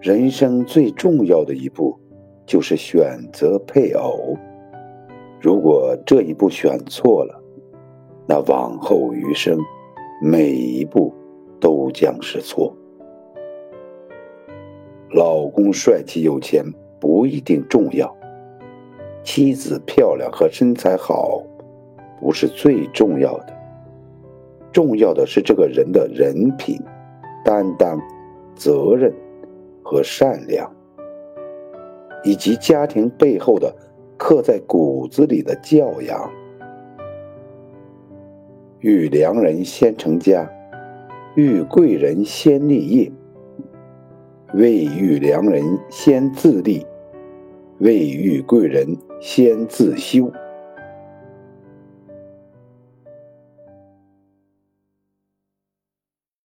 人生最重要的一步，就是选择配偶。如果这一步选错了，那往后余生，每一步都将是错。老公帅气有钱不一定重要，妻子漂亮和身材好不是最重要的，重要的是这个人的人品、担当、责任。和善良，以及家庭背后的刻在骨子里的教养。遇良人先成家，遇贵人先立业。未遇良人先自立，未遇贵人先自修。